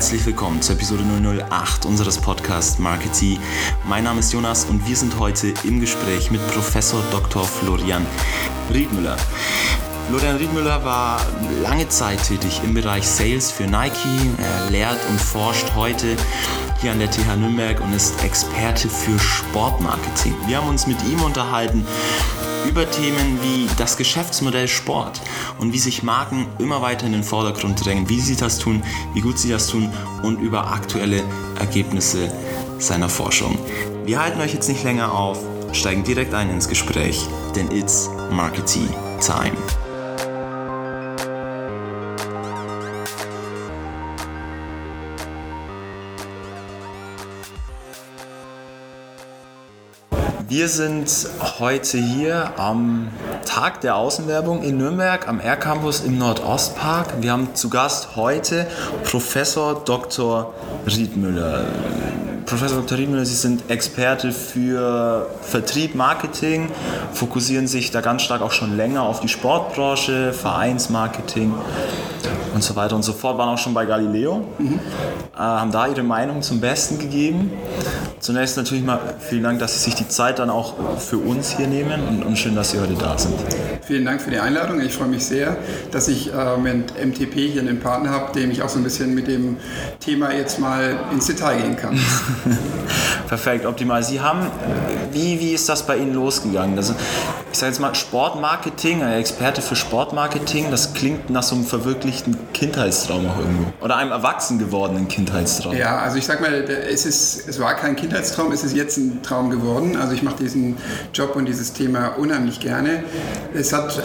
herzlich willkommen zur Episode 008 unseres Podcasts Marketing. Mein Name ist Jonas und wir sind heute im Gespräch mit Professor Dr. Florian Riedmüller. Florian Riedmüller war lange Zeit tätig im Bereich Sales für Nike. Er lehrt und forscht heute hier an der TH Nürnberg und ist Experte für Sportmarketing. Wir haben uns mit ihm unterhalten über Themen wie das Geschäftsmodell Sport und wie sich Marken immer weiter in den Vordergrund drängen, wie sie das tun, wie gut sie das tun und über aktuelle Ergebnisse seiner Forschung. Wir halten euch jetzt nicht länger auf, steigen direkt ein ins Gespräch, denn it's Marketing Time. Wir sind heute hier am Tag der Außenwerbung in Nürnberg am R-Campus im Nordostpark. Wir haben zu Gast heute Professor Dr. Riedmüller. Professor Dr. Riedmüller, Sie sind Experte für Vertrieb, Marketing, fokussieren sich da ganz stark auch schon länger auf die Sportbranche, Vereinsmarketing und so weiter und so fort. Waren auch schon bei Galileo, mhm. äh, haben da Ihre Meinung zum Besten gegeben. Zunächst natürlich mal vielen Dank, dass Sie sich die Zeit dann auch für uns hier nehmen und, schön, dass Sie heute da sind. Vielen Dank für die Einladung. Ich freue mich sehr, dass ich äh, mit MTP hier einen Partner habe, dem ich auch so ein bisschen mit dem Thema jetzt mal ins Detail gehen kann. Perfekt, optimal. Sie haben, wie, wie ist das bei Ihnen losgegangen? Also, ich sage jetzt mal Sportmarketing, ein Experte für Sportmarketing, das klingt nach so einem verwirklichten Kindheitstraum auch irgendwo. Oder einem erwachsen gewordenen Kindheitstraum. Ja, also ich sag mal, es, ist, es war kein Kindheitstraum, es ist jetzt ein Traum geworden. Also ich mache diesen Job und dieses Thema unheimlich gerne. Es hat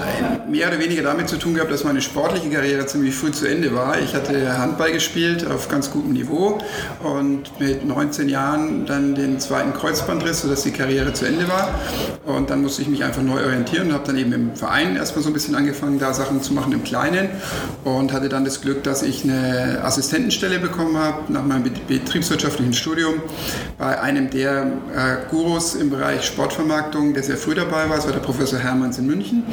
mehr oder weniger damit zu tun gehabt, dass meine sportliche Karriere ziemlich früh zu Ende war. Ich hatte Handball gespielt auf ganz gutem Niveau und mit 19 Jahren dann den zweiten Kreuzbandriss, sodass die Karriere zu Ende war. Und dann musste ich mich einfach neu orientieren und habe dann eben im Verein erstmal so ein bisschen angefangen, da Sachen zu machen im Kleinen und hatte dann das Glück, dass ich eine Assistentenstelle bekommen habe nach meinem betriebswirtschaftlichen Studium bei einem der äh, Gurus im Bereich Sportvermarktung, der sehr früh dabei war. Das war der Professor Hermanns in München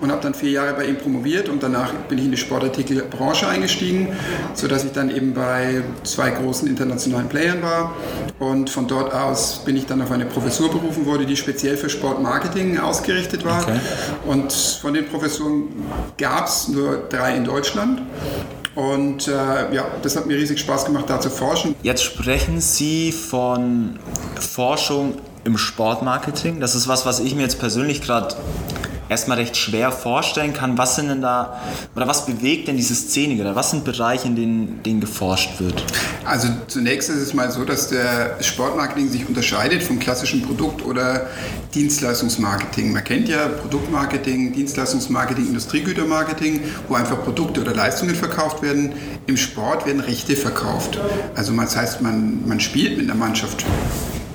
und habe dann vier Jahre bei ihm promoviert und danach bin ich in die Sportartikelbranche eingestiegen, sodass ich dann eben bei zwei großen internationalen Playern war und von dort aus bin ich dann auf eine Professur berufen worden, die speziell für Sportmarketing ausgerichtet war. Okay. Und von den Professuren gab es nur drei in Deutschland. Und äh, ja, das hat mir riesig Spaß gemacht, da zu forschen. Jetzt sprechen Sie von Forschung im Sportmarketing. Das ist was, was ich mir jetzt persönlich gerade erstmal recht schwer vorstellen kann. Was sind denn da, oder was bewegt denn diese Szene oder was sind Bereiche, in denen, denen geforscht wird? Also zunächst ist es mal so, dass der Sportmarketing sich unterscheidet vom klassischen Produkt- oder Dienstleistungsmarketing. Man kennt ja Produktmarketing, Dienstleistungsmarketing, Industriegütermarketing, wo einfach Produkte oder Leistungen verkauft werden. Im Sport werden Rechte verkauft. Also das heißt, man, man spielt mit einer Mannschaft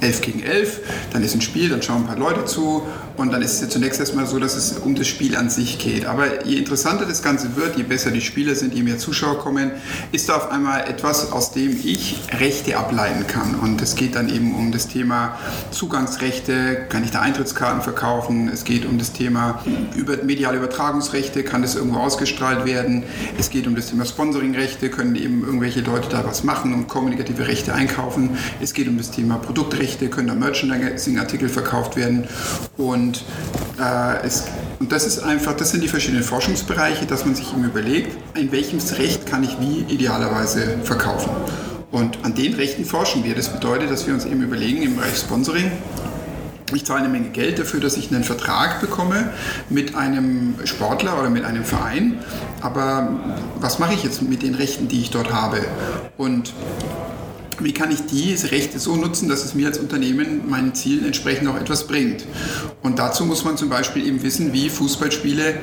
11 gegen 11, dann ist ein Spiel, dann schauen ein paar Leute zu. Und dann ist es ja zunächst erstmal so, dass es um das Spiel an sich geht. Aber je interessanter das Ganze wird, je besser die Spieler sind, je mehr Zuschauer kommen, ist da auf einmal etwas, aus dem ich Rechte ableiten kann. Und es geht dann eben um das Thema Zugangsrechte, kann ich da Eintrittskarten verkaufen, es geht um das Thema über, mediale Übertragungsrechte, kann das irgendwo ausgestrahlt werden, es geht um das Thema Sponsoringrechte, können eben irgendwelche Leute da was machen und kommunikative Rechte einkaufen, es geht um das Thema Produktrechte, Rechte können da Merchandising-Artikel verkauft werden. Und, äh, es, und das ist einfach, das sind die verschiedenen Forschungsbereiche, dass man sich eben überlegt, in welchem Recht kann ich wie idealerweise verkaufen. Und an den Rechten forschen wir. Das bedeutet, dass wir uns eben überlegen im Bereich Sponsoring, ich zahle eine Menge Geld dafür, dass ich einen Vertrag bekomme mit einem Sportler oder mit einem Verein. Aber was mache ich jetzt mit den Rechten, die ich dort habe? Und wie kann ich diese Rechte so nutzen, dass es mir als Unternehmen meinen Zielen entsprechend auch etwas bringt. Und dazu muss man zum Beispiel eben wissen, wie Fußballspiele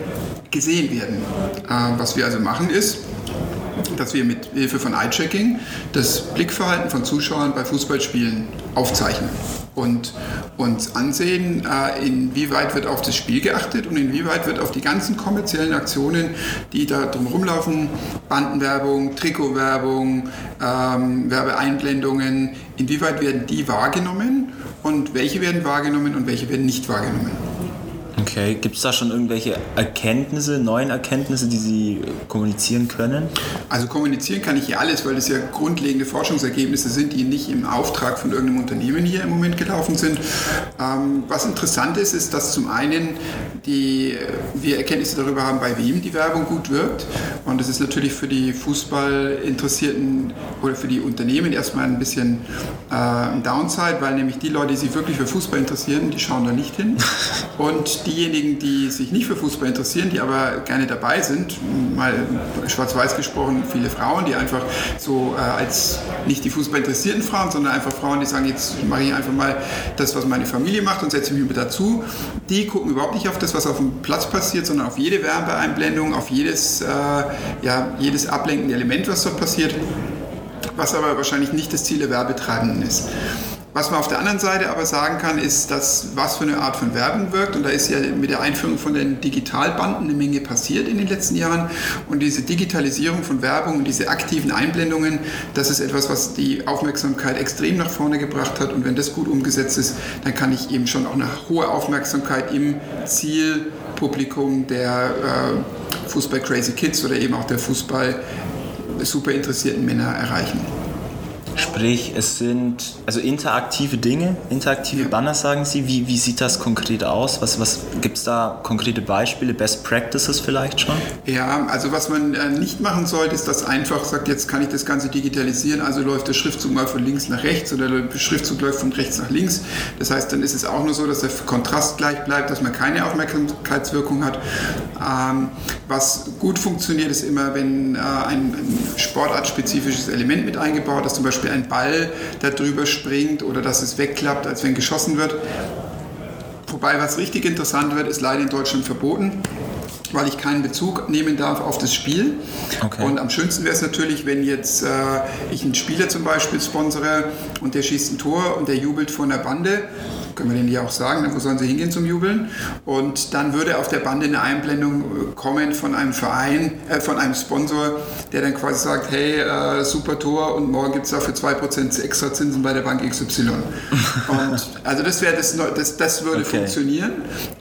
gesehen werden. Äh, was wir also machen ist, dass wir mit Hilfe von Eye-Tracking das Blickverhalten von Zuschauern bei Fußballspielen aufzeichnen und uns ansehen, äh, inwieweit wird auf das Spiel geachtet und inwieweit wird auf die ganzen kommerziellen Aktionen, die da drumherum laufen, Bandenwerbung, Trikotwerbung, ähm, Werbeeinblendungen, inwieweit werden die wahrgenommen und welche werden wahrgenommen und welche werden nicht wahrgenommen. Okay, gibt es da schon irgendwelche Erkenntnisse, neuen Erkenntnisse, die Sie kommunizieren können? Also kommunizieren kann ich ja alles, weil das ja grundlegende Forschungsergebnisse sind, die nicht im Auftrag von irgendeinem Unternehmen hier im Moment gelaufen sind. Ähm, was interessant ist, ist, dass zum einen die, wir Erkenntnisse darüber haben, bei wem die Werbung gut wirkt. Und das ist natürlich für die Fußballinteressierten oder für die Unternehmen erstmal ein bisschen äh, ein Downside, weil nämlich die Leute, die sich wirklich für Fußball interessieren, die schauen da nicht hin. Und diejenigen, die sich nicht für Fußball interessieren, die aber gerne dabei sind, mal schwarz-weiß gesprochen, viele Frauen, die einfach so äh, als nicht die Fußballinteressierten Frauen, sondern einfach Frauen, die sagen, jetzt mache ich einfach mal das, was meine Familie macht und setze mich mit dazu, die gucken überhaupt nicht auf das, was auf dem Platz passiert, sondern auf jede Werbeeinblendung, auf jedes, äh, ja, jedes ablenkende Element, was dort passiert, was aber wahrscheinlich nicht das Ziel der Werbetreibenden ist. Was man auf der anderen Seite aber sagen kann, ist, dass was für eine Art von Werbung wirkt. Und da ist ja mit der Einführung von den Digitalbanden eine Menge passiert in den letzten Jahren. Und diese Digitalisierung von Werbung und diese aktiven Einblendungen, das ist etwas, was die Aufmerksamkeit extrem nach vorne gebracht hat. Und wenn das gut umgesetzt ist, dann kann ich eben schon auch eine hohe Aufmerksamkeit im Zielpublikum der äh, Fußball Crazy Kids oder eben auch der Fußball super interessierten Männer erreichen. Sprich, es sind also interaktive Dinge, interaktive. Banner, sagen Sie. Wie, wie sieht das konkret aus? Was, was gibt es da konkrete Beispiele, Best Practices vielleicht schon? Ja, also was man äh, nicht machen sollte, ist, dass einfach sagt, jetzt kann ich das Ganze digitalisieren, also läuft der Schriftzug mal von links nach rechts oder der Schriftzug läuft von rechts nach links. Das heißt, dann ist es auch nur so, dass der Kontrast gleich bleibt, dass man keine Aufmerksamkeitswirkung hat. Ähm, was gut funktioniert, ist immer, wenn äh, ein, ein sportartspezifisches Element mit eingebaut ist, zum Beispiel Beispiel ein Ball da drüber springt oder dass es wegklappt, als wenn geschossen wird. Wobei, was richtig interessant wird, ist leider in Deutschland verboten weil ich keinen Bezug nehmen darf auf das Spiel. Okay. Und am schönsten wäre es natürlich, wenn jetzt äh, ich einen Spieler zum Beispiel sponsere und der schießt ein Tor und der jubelt von der Bande können wir denen ja auch sagen, wo sollen sie hingehen zum Jubeln. Und dann würde auf der Bande eine Einblendung äh, kommen von einem Verein, äh, von einem Sponsor, der dann quasi sagt, hey, äh, super Tor und morgen gibt es dafür 2% extra Zinsen bei der Bank XY. und also das wäre das, das, das würde okay. funktionieren,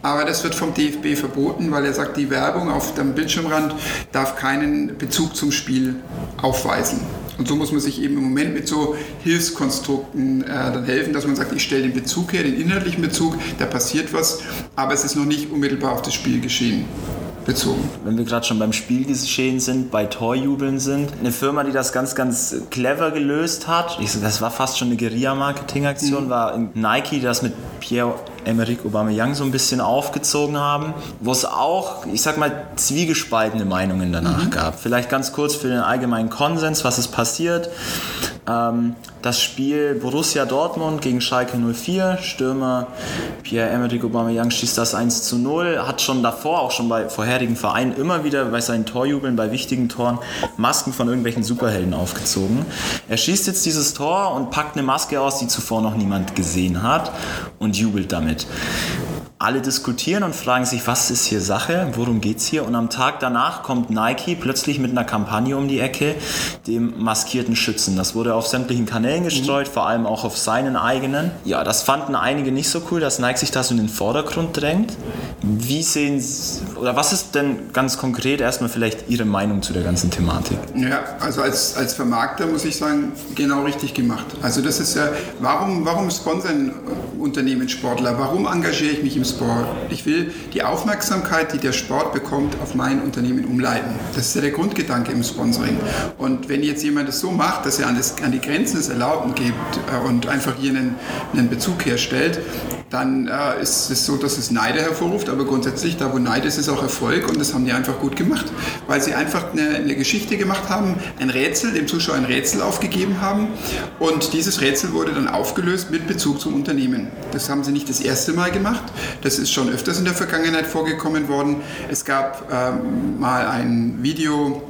aber das wird vom DFB verboten, weil er sagt, die Werbung auf dem Bildschirmrand darf keinen Bezug zum Spiel aufweisen. Und so muss man sich eben im Moment mit so Hilfskonstrukten äh, dann helfen, dass man sagt, ich stelle den Bezug her, den inhaltlichen Bezug, da passiert was, aber es ist noch nicht unmittelbar auf das Spiel geschehen bezogen. Wenn wir gerade schon beim Spielgeschehen sind, bei Torjubeln sind, eine Firma, die das ganz, ganz clever gelöst hat, ich, das war fast schon eine Guerilla-Marketing-Aktion, mhm. war Nike, das mit Pierre Emerick Aubameyang so ein bisschen aufgezogen haben, wo es auch, ich sag mal, zwiegespaltene Meinungen danach mhm. gab. Vielleicht ganz kurz für den allgemeinen Konsens, was ist passiert. Ähm, das Spiel Borussia Dortmund gegen Schalke 04, Stürmer Pierre-Emerick Aubameyang schießt das 1 zu 0, hat schon davor, auch schon bei vorherigen Vereinen, immer wieder bei seinen Torjubeln, bei wichtigen Toren, Masken von irgendwelchen Superhelden aufgezogen. Er schießt jetzt dieses Tor und packt eine Maske aus, die zuvor noch niemand gesehen hat und jubelt damit alle diskutieren und fragen sich, was ist hier Sache, worum geht es hier? Und am Tag danach kommt Nike plötzlich mit einer Kampagne um die Ecke, dem maskierten Schützen. Das wurde auf sämtlichen Kanälen gestreut, mhm. vor allem auch auf seinen eigenen. Ja, das fanden einige nicht so cool, dass Nike sich da so in den Vordergrund drängt. Wie sehen Sie, oder was ist denn ganz konkret erstmal vielleicht Ihre Meinung zu der ganzen Thematik? Ja, also als, als Vermarkter muss ich sagen, genau richtig gemacht. Also das ist ja, warum, warum sponsern Unternehmen Sportler? Warum engagiere ich mich im Sport. Ich will die Aufmerksamkeit, die der Sport bekommt, auf mein Unternehmen umleiten. Das ist ja der Grundgedanke im Sponsoring. Und wenn jetzt jemand es so macht, dass er an, das, an die Grenzen des Erlaubten gibt äh, und einfach hier einen, einen Bezug herstellt, dann äh, ist es so, dass es Neide hervorruft, aber grundsätzlich, da wo Neid ist, ist auch Erfolg und das haben die einfach gut gemacht, weil sie einfach eine, eine, Geschichte gemacht haben, ein Rätsel, dem Zuschauer ein Rätsel aufgegeben haben und dieses Rätsel wurde dann aufgelöst mit Bezug zum Unternehmen. Das haben sie nicht das erste Mal gemacht, das ist schon öfters in der Vergangenheit vorgekommen worden. Es gab ähm, mal ein Video,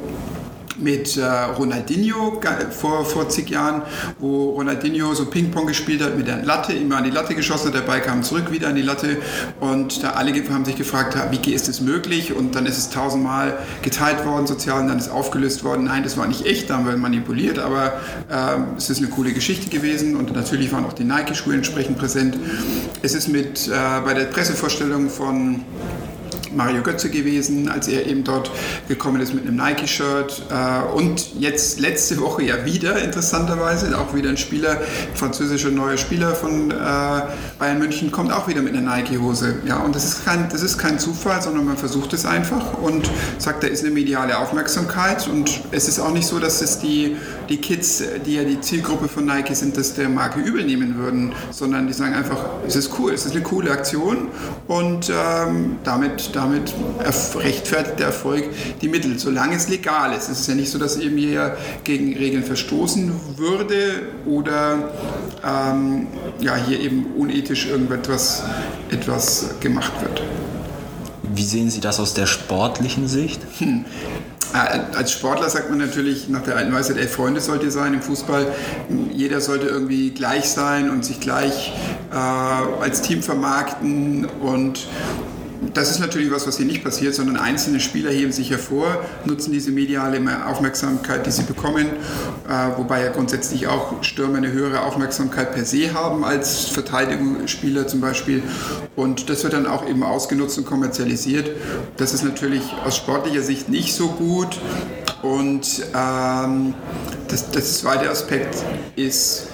mit äh, Ronaldinho vor, vor zig Jahren, wo Ronaldinho so Ping-Pong gespielt hat mit der Latte, immer an die Latte geschossen hat, der Ball kam zurück wieder an die Latte und da alle haben sich gefragt, wie ist es möglich und dann ist es tausendmal geteilt worden sozial und dann ist aufgelöst worden. Nein, das war nicht echt, da haben wir manipuliert, aber äh, es ist eine coole Geschichte gewesen und natürlich waren auch die Nike-Schuhe entsprechend präsent. Es ist mit äh, bei der Pressevorstellung von Mario Götze gewesen, als er eben dort gekommen ist mit einem Nike-Shirt. Äh, und jetzt letzte Woche ja wieder, interessanterweise, auch wieder ein Spieler, französischer neuer Spieler von äh, Bayern München, kommt auch wieder mit einer Nike-Hose. Ja, und das ist, kein, das ist kein Zufall, sondern man versucht es einfach und sagt, da ist eine mediale Aufmerksamkeit. Und es ist auch nicht so, dass es die, die Kids, die ja die Zielgruppe von Nike sind, das der Marke übel nehmen würden, sondern die sagen einfach, es ist cool, es ist eine coole Aktion und ähm, damit, damit rechtfertigt der Erfolg die Mittel, solange es legal ist. Es ist ja nicht so, dass eben hier gegen Regeln verstoßen würde oder ähm, ja, hier eben unethisch irgendetwas etwas gemacht wird. Wie sehen Sie das aus der sportlichen Sicht? Hm. Äh, als Sportler sagt man natürlich nach der alten Weisheit, ey, Freunde sollt ihr sein im Fußball. Jeder sollte irgendwie gleich sein und sich gleich äh, als Team vermarkten und das ist natürlich was, was hier nicht passiert, sondern einzelne Spieler heben sich hervor, nutzen diese mediale Aufmerksamkeit, die sie bekommen, äh, wobei ja grundsätzlich auch Stürmer eine höhere Aufmerksamkeit per se haben als Verteidigungsspieler zum Beispiel. Und das wird dann auch eben ausgenutzt und kommerzialisiert. Das ist natürlich aus sportlicher Sicht nicht so gut. Und ähm, das, das zweite Aspekt ist,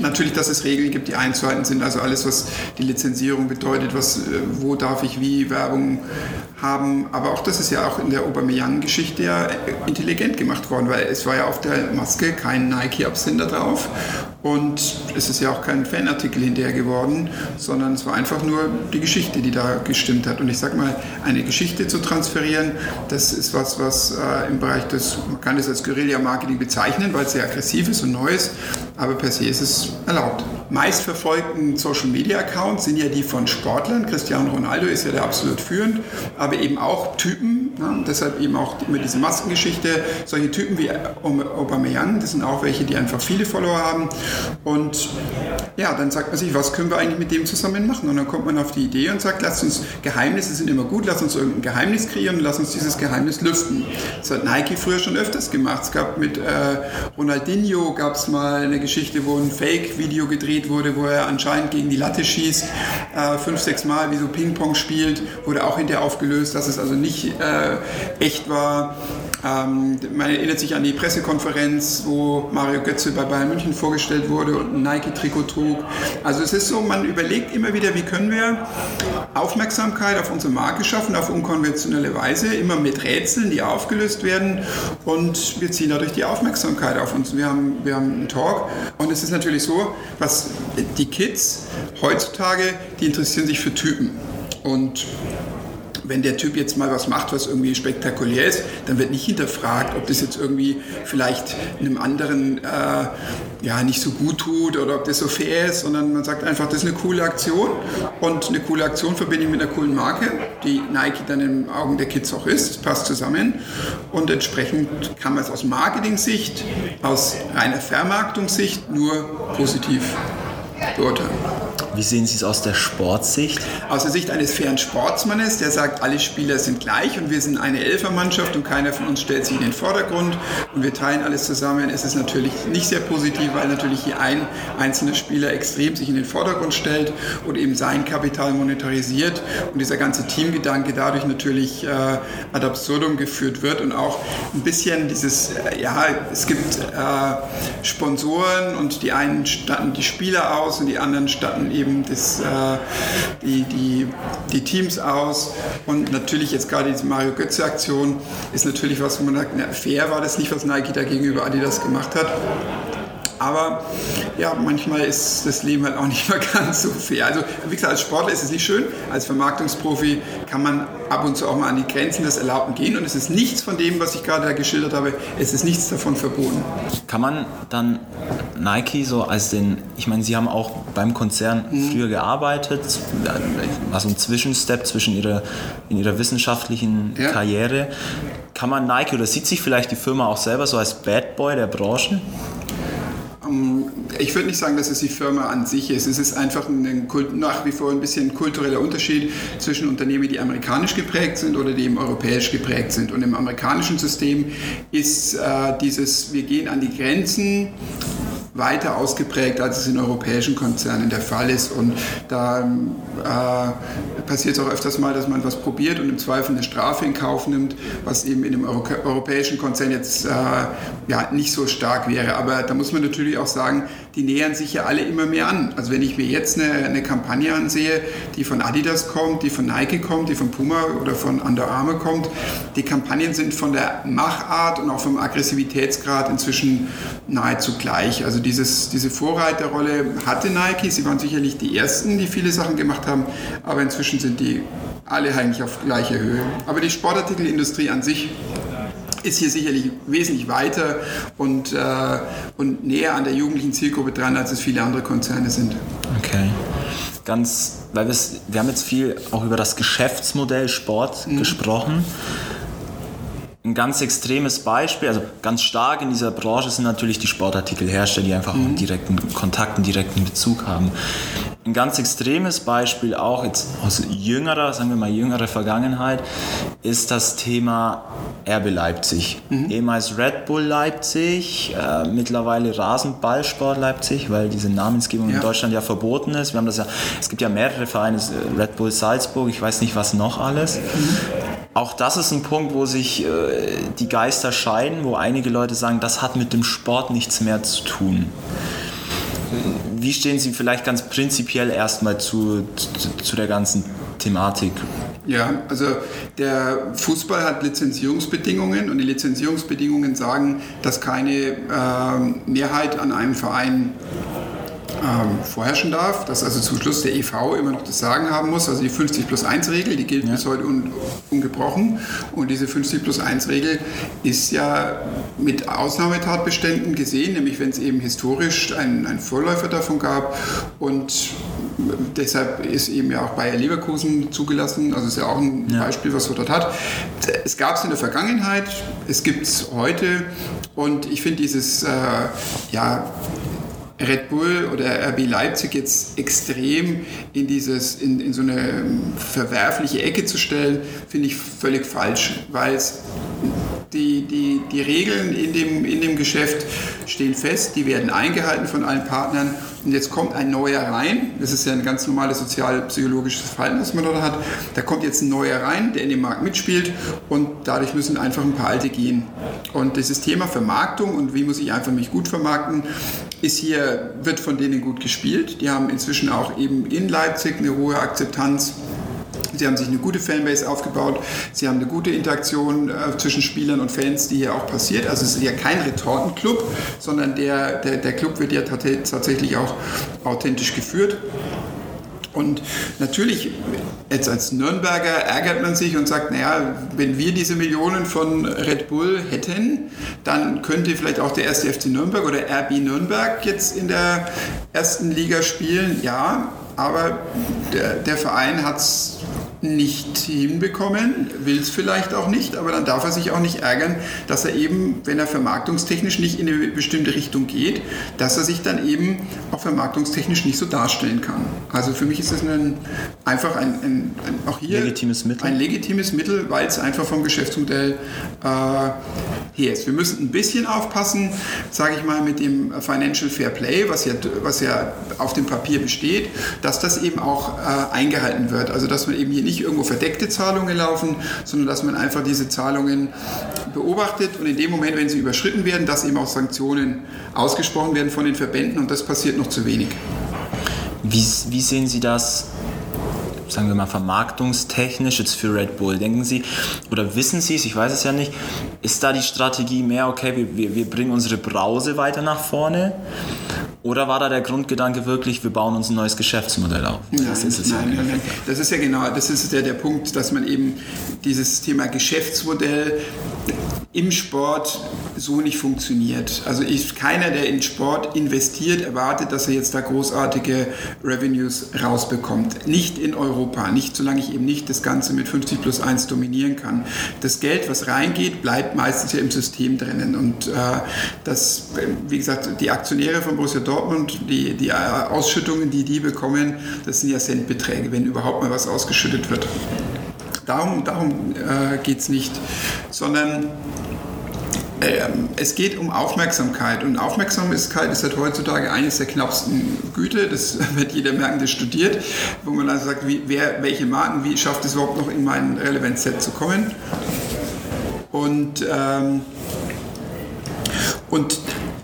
natürlich, dass es Regeln gibt, die einzuhalten sind. Also alles, was die Lizenzierung bedeutet, was, äh, wo darf ich wie Werbung haben. Aber auch das ist ja auch in der Aubameyang-Geschichte ja intelligent gemacht worden, weil es war ja auf der Maske kein Nike-Absender drauf und es ist ja auch kein Fanartikel hinterher geworden, sondern es war einfach nur die Geschichte, die da gestimmt hat. Und ich sag mal, eine Geschichte zu transferieren, das ist was, was äh, im Bereich des, man kann es als Guerilla-Marketing bezeichnen, weil es sehr aggressiv ist und neu ist, aber per se ist es erlaubt. Meist verfolgten Social Media Accounts sind ja die von Sportlern. Cristiano Ronaldo ist ja der absolut führend, aber eben auch Typen, ne? deshalb eben auch immer diese Maskengeschichte. Solche Typen wie Aubameyang, das sind auch welche, die einfach viele Follower haben. Und ja, dann sagt man sich, was können wir eigentlich mit dem zusammen machen? Und dann kommt man auf die Idee und sagt, lasst uns, Geheimnisse sind immer gut, lasst uns irgendein Geheimnis kreieren und lasst uns dieses Geheimnis lüften. Das hat Nike früher schon öfters gemacht. Es gab mit äh, Ronaldinho, gab es mal eine Geschichte, wo ein Fake-Video gedreht wurde, wo er anscheinend gegen die Latte schießt, äh, fünf, sechs Mal wie so Ping-Pong spielt, wurde auch hinterher aufgelöst, dass es also nicht äh, echt war. Ähm, man erinnert sich an die Pressekonferenz, wo Mario Götze bei Bayern München vorgestellt wurde und ein Nike-Trikot trug. Also es ist so, man überlegt immer wieder, wie können wir Aufmerksamkeit auf unsere Marke schaffen, auf unkonventionelle Weise, immer mit Rätseln, die aufgelöst werden und wir ziehen dadurch die Aufmerksamkeit auf uns. Wir haben, wir haben einen Talk und es ist natürlich so, was die Kids heutzutage, die interessieren sich für Typen. Und wenn der Typ jetzt mal was macht, was irgendwie spektakulär ist, dann wird nicht hinterfragt, ob das jetzt irgendwie vielleicht einem anderen äh, ja, nicht so gut tut oder ob das so fair ist, sondern man sagt einfach, das ist eine coole Aktion. Und eine coole Aktion verbinde ich mit einer coolen Marke, die Nike dann in den Augen der Kids auch ist, das passt zusammen. Und entsprechend kann man es aus Marketing-Sicht, aus reiner Vermarktungssicht nur positiv beurteilen. Wie sehen Sie es aus der Sportsicht? Aus der Sicht eines fairen Sportsmannes, der sagt, alle Spieler sind gleich und wir sind eine Elfermannschaft und keiner von uns stellt sich in den Vordergrund und wir teilen alles zusammen, ist es natürlich nicht sehr positiv, weil natürlich hier ein einzelner Spieler extrem sich in den Vordergrund stellt und eben sein Kapital monetarisiert und dieser ganze Teamgedanke dadurch natürlich äh, ad absurdum geführt wird und auch ein bisschen dieses, äh, ja, es gibt äh, Sponsoren und die einen statten die Spieler aus und die anderen statten eben das, äh, die, die, die Teams aus. Und natürlich jetzt gerade diese Mario Götze-Aktion ist natürlich was, wo man sagt, na, fair war das nicht, was Nike da gegenüber Adidas gemacht hat. Aber ja, manchmal ist das Leben halt auch nicht mehr ganz so fair. Also wie gesagt, als Sportler ist es nicht schön. Als Vermarktungsprofi kann man ab und zu auch mal an die Grenzen des Erlaubten gehen. Und es ist nichts von dem, was ich gerade da geschildert habe, es ist nichts davon verboten. Kann man dann Nike so als den, ich meine, Sie haben auch beim Konzern mhm. früher gearbeitet, war so ein Zwischenstep zwischen ihrer, in ihrer wissenschaftlichen ja. Karriere. Kann man Nike oder sieht sich vielleicht die Firma auch selber so als Bad Boy der Branche? Ähm, ich würde nicht sagen, dass es die Firma an sich ist. Es ist einfach ein, nach wie vor ein bisschen ein kultureller Unterschied zwischen Unternehmen, die amerikanisch geprägt sind oder die eben europäisch geprägt sind. Und im amerikanischen System ist äh, dieses, wir gehen an die Grenzen weiter ausgeprägt, als es in europäischen Konzernen der Fall ist. Und da äh, passiert es auch öfters mal, dass man was probiert und im Zweifel eine Strafe in Kauf nimmt, was eben in einem Euro europäischen Konzern jetzt äh, ja, nicht so stark wäre. Aber da muss man natürlich auch sagen, die nähern sich ja alle immer mehr an. Also wenn ich mir jetzt eine, eine Kampagne ansehe, die von Adidas kommt, die von Nike kommt, die von Puma oder von Under Armour kommt, die Kampagnen sind von der Machart und auch vom Aggressivitätsgrad inzwischen nahezu gleich. Also dieses, diese Vorreiterrolle hatte Nike. Sie waren sicherlich die Ersten, die viele Sachen gemacht haben, aber inzwischen sind die alle eigentlich auf gleicher Höhe. Aber die Sportartikelindustrie an sich ist hier sicherlich wesentlich weiter und, äh, und näher an der jugendlichen Zielgruppe dran, als es viele andere Konzerne sind. Okay. Ganz, weil wir haben jetzt viel auch über das Geschäftsmodell Sport mhm. gesprochen. Ein ganz extremes Beispiel, also ganz stark in dieser Branche sind natürlich die Sportartikelhersteller, die einfach mhm. einen direkten Kontakt, einen direkten Bezug haben. Ein ganz extremes Beispiel auch jetzt aus jüngerer, sagen wir mal jüngerer Vergangenheit, ist das Thema RB Leipzig. Mhm. Ehemals Red Bull Leipzig, äh, mittlerweile Rasenballsport Leipzig, weil diese Namensgebung ja. in Deutschland ja verboten ist. Wir haben das ja, es gibt ja mehrere Vereine, Red Bull Salzburg, ich weiß nicht was noch alles. Mhm. Auch das ist ein Punkt, wo sich äh, die Geister scheiden, wo einige Leute sagen, das hat mit dem Sport nichts mehr zu tun. Wie stehen Sie vielleicht ganz prinzipiell erstmal zu, zu, zu der ganzen Thematik? Ja, also der Fußball hat Lizenzierungsbedingungen und die Lizenzierungsbedingungen sagen, dass keine äh, Mehrheit an einem Verein ähm, vorherrschen darf, dass also zum Schluss der EV immer noch das Sagen haben muss, also die 50 plus 1 Regel, die gilt ja. bis heute un, ungebrochen und diese 50 plus 1 Regel ist ja mit Ausnahmetatbeständen gesehen, nämlich wenn es eben historisch einen, einen Vorläufer davon gab und deshalb ist eben ja auch Bayer Leverkusen zugelassen, also ist ja auch ein ja. Beispiel, was man dort hat. Es gab es in der Vergangenheit, es gibt es heute und ich finde dieses äh, ja, Red Bull oder RB Leipzig jetzt extrem in, dieses, in, in so eine verwerfliche Ecke zu stellen, finde ich völlig falsch, weil die, die, die Regeln in dem, in dem Geschäft stehen fest, die werden eingehalten von allen Partnern und jetzt kommt ein neuer rein. Das ist ja ein ganz normales sozialpsychologisches Verhalten, das man dort hat. Da kommt jetzt ein neuer rein, der in dem Markt mitspielt und dadurch müssen einfach ein paar alte gehen. Und dieses Thema Vermarktung und wie muss ich einfach mich gut vermarkten, ist hier, wird von denen gut gespielt. Die haben inzwischen auch eben in Leipzig eine hohe Akzeptanz Sie haben sich eine gute Fanbase aufgebaut. Sie haben eine gute Interaktion äh, zwischen Spielern und Fans, die hier auch passiert. Also es ist ja kein Retortenclub, sondern der, der, der Club wird ja tatsächlich auch authentisch geführt. Und natürlich, jetzt als Nürnberger ärgert man sich und sagt, naja, wenn wir diese Millionen von Red Bull hätten, dann könnte vielleicht auch der erste FC Nürnberg oder RB Nürnberg jetzt in der ersten Liga spielen. Ja, aber der, der Verein hat es nicht hinbekommen, will es vielleicht auch nicht, aber dann darf er sich auch nicht ärgern, dass er eben, wenn er vermarktungstechnisch nicht in eine bestimmte Richtung geht, dass er sich dann eben auch vermarktungstechnisch nicht so darstellen kann. Also für mich ist das ein, einfach ein, ein, ein auch hier legitimes Mittel. ein legitimes Mittel, weil es einfach vom Geschäftsmodell äh, her ist. Wir müssen ein bisschen aufpassen, sage ich mal, mit dem Financial Fair Play, was ja, was ja auf dem Papier besteht, dass das eben auch äh, eingehalten wird. Also dass man eben hier nicht irgendwo verdeckte Zahlungen laufen, sondern dass man einfach diese Zahlungen beobachtet und in dem Moment, wenn sie überschritten werden, dass eben auch Sanktionen ausgesprochen werden von den Verbänden und das passiert noch zu wenig. Wie, wie sehen Sie das sagen wir mal, vermarktungstechnisch jetzt für Red Bull? Denken Sie oder wissen Sie es, ich weiß es ja nicht, ist da die Strategie mehr, okay, wir, wir, wir bringen unsere Brause weiter nach vorne oder war da der Grundgedanke wirklich, wir bauen uns ein neues Geschäftsmodell auf? Nein, das ist es nein, ja. Nein, das ist ja genau, das ist ja der Punkt, dass man eben dieses Thema Geschäftsmodell im Sport so nicht funktioniert. Also ich, keiner, der in Sport investiert, erwartet, dass er jetzt da großartige Revenues rausbekommt. Nicht in Europa, nicht solange ich eben nicht das Ganze mit 50 plus 1 dominieren kann. Das Geld, was reingeht, bleibt meistens ja im System drinnen. Und äh, das, wie gesagt, die Aktionäre von Borussia Dortmund, die, die Ausschüttungen, die die bekommen, das sind ja Centbeträge, wenn überhaupt mal was ausgeschüttet wird. Darum, darum äh, geht es nicht, sondern ähm, es geht um Aufmerksamkeit und Aufmerksamkeit ist halt heutzutage eines der knappsten Güte. Das wird jeder merken, der studiert, wo man dann sagt, wie, wer, welche Marken, wie schafft es überhaupt noch in mein Relevanz-Set zu kommen. Und, ähm, und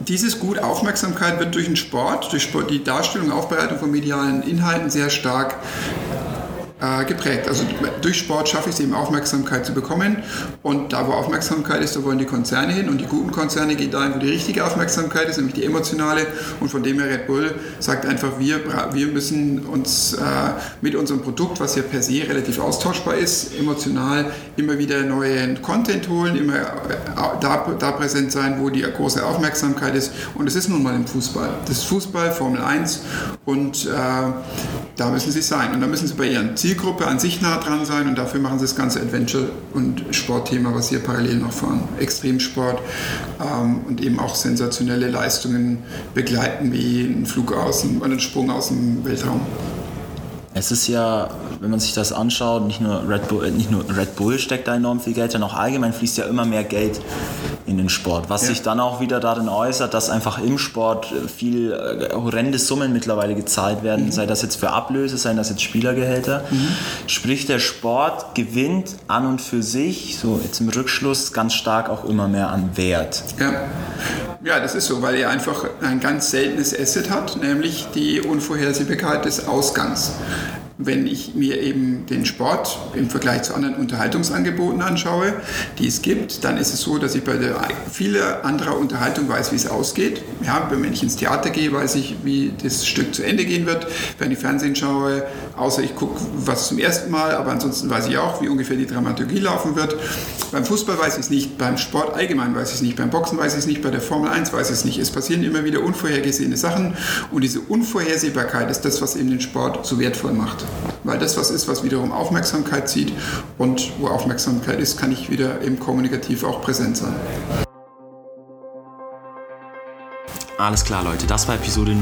dieses Gut Aufmerksamkeit wird durch den Sport, durch Sport, die Darstellung, Aufbereitung von medialen Inhalten sehr stark äh, geprägt. Also durch Sport schaffe ich es eben Aufmerksamkeit zu bekommen. Und da wo Aufmerksamkeit ist, da wollen die Konzerne hin. Und die guten Konzerne gehen dahin, wo die richtige Aufmerksamkeit ist, nämlich die emotionale. Und von dem her Red Bull sagt einfach, wir, wir müssen uns äh, mit unserem Produkt, was ja per se relativ austauschbar ist, emotional immer wieder neuen Content holen, immer äh, da, da präsent sein, wo die große Aufmerksamkeit ist. Und es ist nun mal im Fußball. Das ist Fußball, Formel 1 und äh, da müssen sie sein und da müssen sie bei ihren Zielgruppe an sich nah dran sein und dafür machen sie das ganze Adventure- und Sportthema, was sie parallel noch fahren. Extremsport ähm, und eben auch sensationelle Leistungen begleiten, wie ein Flug aus dem, einen Sprung aus dem Weltraum. Es ist ja, wenn man sich das anschaut, nicht nur Red Bull, äh, nicht nur Red Bull steckt da enorm viel Geld, sondern auch allgemein fließt ja immer mehr Geld in den Sport. Was ja. sich dann auch wieder darin äußert, dass einfach im Sport viel äh, horrende Summen mittlerweile gezahlt werden, mhm. sei das jetzt für Ablöse, sei das jetzt Spielergehälter. Mhm. Sprich, der Sport gewinnt an und für sich, so jetzt im Rückschluss, ganz stark auch immer mehr an Wert. Ja. Ja, das ist so, weil er einfach ein ganz seltenes Asset hat, nämlich die Unvorhersehbarkeit des Ausgangs wenn ich mir eben den Sport im Vergleich zu anderen Unterhaltungsangeboten anschaue, die es gibt, dann ist es so, dass ich bei der viele anderer Unterhaltung weiß, wie es ausgeht. Ja, wenn ich ins Theater gehe, weiß ich, wie das Stück zu Ende gehen wird. Wenn ich Fernsehen schaue, außer ich gucke was zum ersten Mal, aber ansonsten weiß ich auch, wie ungefähr die Dramaturgie laufen wird. Beim Fußball weiß ich es nicht, beim Sport allgemein weiß ich es nicht, beim Boxen weiß ich es nicht, bei der Formel 1 weiß ich es nicht. Es passieren immer wieder unvorhergesehene Sachen und diese Unvorhersehbarkeit ist das, was eben den Sport so wertvoll macht weil das was ist, was wiederum Aufmerksamkeit zieht und wo Aufmerksamkeit ist, kann ich wieder eben kommunikativ auch präsent sein. Alles klar, Leute, das war Episode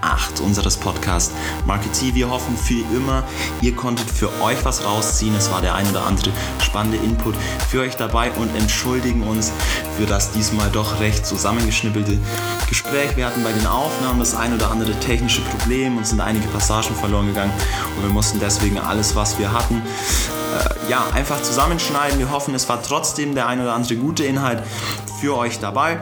008 unseres Podcasts Marketing. Wir hoffen für immer, ihr konntet für euch was rausziehen. Es war der ein oder andere spannende Input für euch dabei und entschuldigen uns für das diesmal doch recht zusammengeschnippelte Gespräch. Wir hatten bei den Aufnahmen das ein oder andere technische Problem und sind einige Passagen verloren gegangen und wir mussten deswegen alles, was wir hatten, äh, ja, einfach zusammenschneiden. Wir hoffen, es war trotzdem der ein oder andere gute Inhalt für euch dabei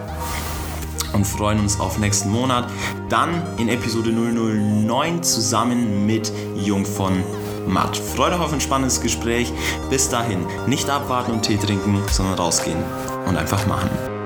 und freuen uns auf nächsten Monat. Dann in Episode 009 zusammen mit Jung von Matt. Freude auf ein spannendes Gespräch. Bis dahin, nicht abwarten und Tee trinken, sondern rausgehen und einfach machen.